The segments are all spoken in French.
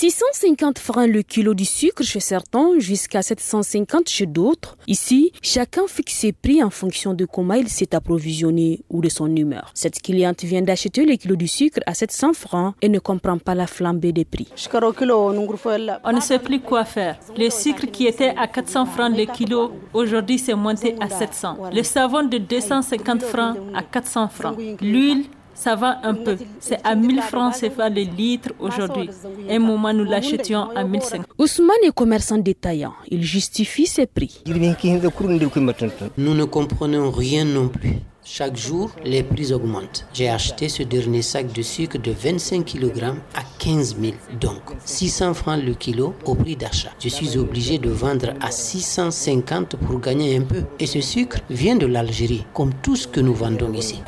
650 francs le kilo du sucre chez certains, jusqu'à 750 chez d'autres. Ici, chacun fixe ses prix en fonction de comment il s'est approvisionné ou de son humeur. Cette cliente vient d'acheter le kilo du sucre à 700 francs et ne comprend pas la flambée des prix. On ne sait plus quoi faire. Le sucre qui était à 400 francs le kilo, aujourd'hui c'est monté à 700. Le savon de 250 francs à 400 francs. L'huile ça va un peu. C'est à 1000 francs CFA le litre aujourd'hui. Un moment, nous l'achetions à 1500. Ousmane est commerçant détaillant. Il justifie ses prix. Nous ne comprenons rien non plus. Chaque jour, les prix augmentent. J'ai acheté ce dernier sac de sucre de 25 kg à 15 000, donc 600 francs le kilo au prix d'achat. Je suis obligé de vendre à 650 pour gagner un peu. Et ce sucre vient de l'Algérie, comme tout ce que nous vendons ici.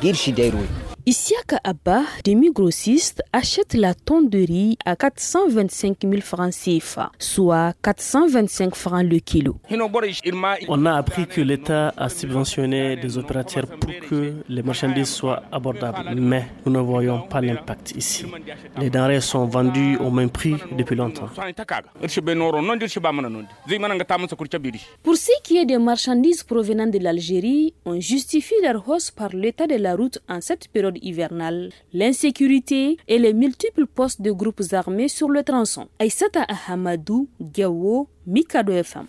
Isiaka Abba, demi-grossiste, achète la tonne de riz à 425 000 francs CFA, soit 425 francs le kilo. On a appris que l'État a subventionné des opérateurs pour que les marchandises soient abordables, mais nous ne voyons pas l'impact ici. Les denrées sont vendues au même prix depuis longtemps. Pour ce qui est des marchandises provenant de l'Algérie, on justifie leur hausse par l'état de la route en cette période hivernale, l'insécurité et les multiples postes de groupes armés sur le tronçon. Aïsata Ahamadou, Gawo, Mikado FM.